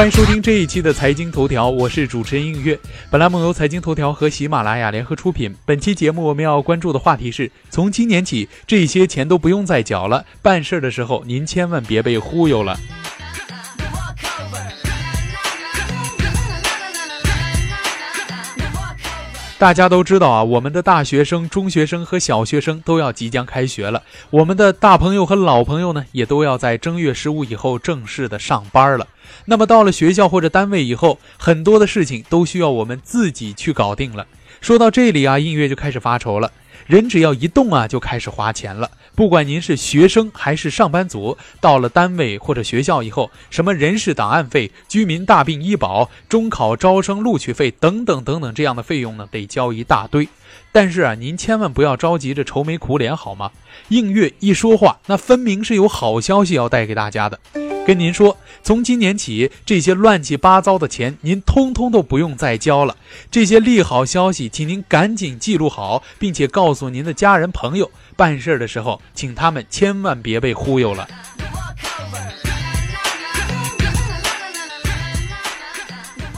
欢迎收听这一期的财经头条，我是主持人映月。本栏目由财经头条和喜马拉雅联合出品。本期节目我们要关注的话题是：从今年起，这些钱都不用再缴了。办事的时候，您千万别被忽悠了。大家都知道啊，我们的大学生、中学生和小学生都要即将开学了。我们的大朋友和老朋友呢，也都要在正月十五以后正式的上班了。那么到了学校或者单位以后，很多的事情都需要我们自己去搞定了。说到这里啊，音乐就开始发愁了。人只要一动啊，就开始花钱了。不管您是学生还是上班族，到了单位或者学校以后，什么人事档案费、居民大病医保、中考招生录取费等等等等这样的费用呢，得交一大堆。但是啊，您千万不要着急着愁眉苦脸好吗？映月一说话，那分明是有好消息要带给大家的。跟您说，从今年起，这些乱七八糟的钱，您通通都不用再交了。这些利好消息，请您赶紧记录好，并且告诉您的家人朋友。办事的时候，请他们千万别被忽悠了。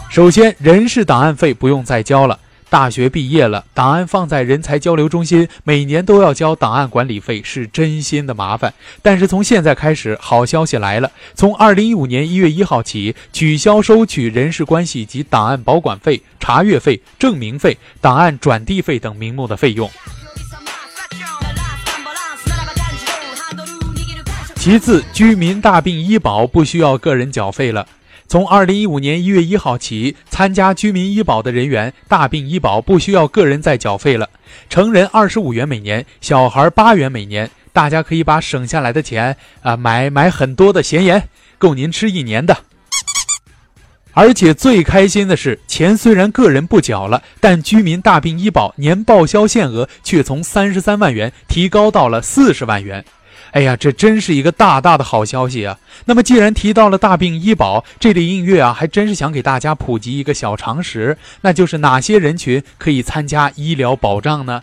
首先，人事档案费不用再交了。大学毕业了，档案放在人才交流中心，每年都要交档案管理费，是真心的麻烦。但是从现在开始，好消息来了，从二零一五年一月一号起，取消收取人事关系及档案保管费、查阅费、证明费、档案转递费等名目的费用。其次，居民大病医保不需要个人缴费了。从二零一五年一月一号起，参加居民医保的人员，大病医保不需要个人再缴费了。成人二十五元每年，小孩八元每年，大家可以把省下来的钱啊买买很多的咸盐，够您吃一年的。而且最开心的是，钱虽然个人不缴了，但居民大病医保年报销限额却从三十三万元提高到了四十万元。哎呀，这真是一个大大的好消息啊！那么，既然提到了大病医保，这里音乐啊，还真是想给大家普及一个小常识，那就是哪些人群可以参加医疗保障呢？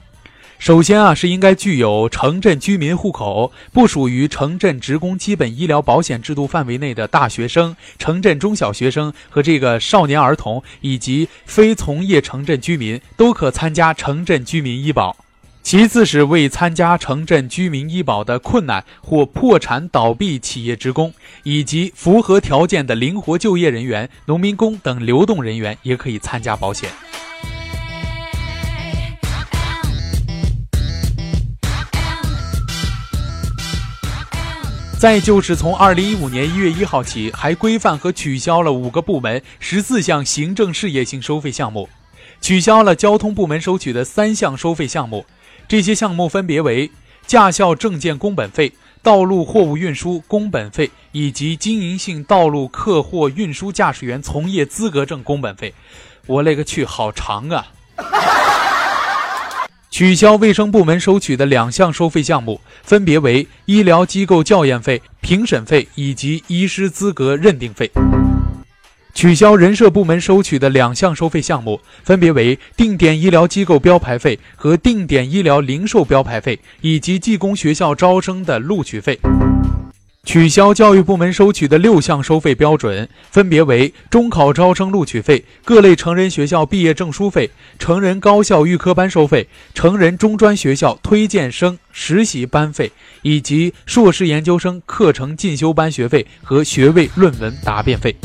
首先啊，是应该具有城镇居民户口、不属于城镇职工基本医疗保险制度范围内的大学生、城镇中小学生和这个少年儿童，以及非从业城镇居民，都可参加城镇居民医保。其次是未参加城镇居民医保的困难或破产倒闭企业职工，以及符合条件的灵活就业人员、农民工等流动人员也可以参加保险。再就是从二零一五年一月一号起，还规范和取消了五个部门十四项行政事业性收费项目，取消了交通部门收取的三项收费项目。这些项目分别为驾校证件工本费、道路货物运输工本费以及经营性道路客货运输驾驶员从业资格证工本费。我勒个去，好长啊！取消卫生部门收取的两项收费项目，分别为医疗机构校验费、评审费以及医师资格认定费。取消人社部门收取的两项收费项目，分别为定点医疗机构标牌费和定点医疗零售标牌费，以及技工学校招生的录取费。取消教育部门收取的六项收费标准，分别为中考招生录取费、各类成人学校毕业证书费、成人高校预科班收费、成人中专学校推荐生实习班费，以及硕士研究生课程进修班学费和学位论文答辩费。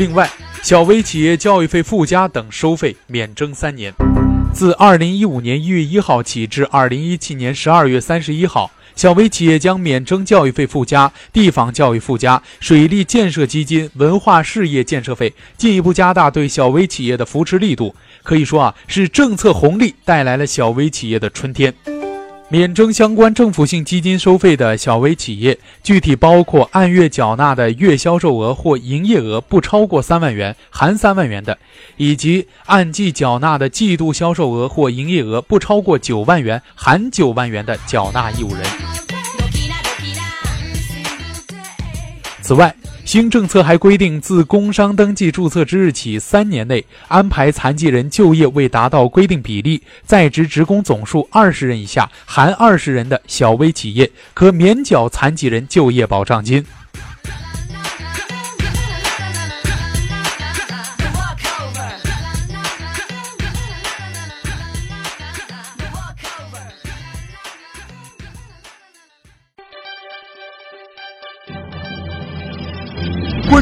另外，小微企业教育费附加等收费免征三年，自二零一五年一月一号起至二零一七年十二月三十一号，小微企业将免征教育费附加、地方教育附加、水利建设基金、文化事业建设费，进一步加大对小微企业的扶持力度。可以说啊，是政策红利带来了小微企业的春天。免征相关政府性基金收费的小微企业，具体包括按月缴纳的月销售额或营业额不超过三万元（含三万元）的，以及按季缴纳的季度销售额或营业额不超过九万元（含九万元）的缴纳义务人。此外，新政策还规定，自工商登记注册之日起三年内，安排残疾人就业未达到规定比例、在职职工总数二十人以下（含二十人）的小微企业，可免缴残疾人就业保障金。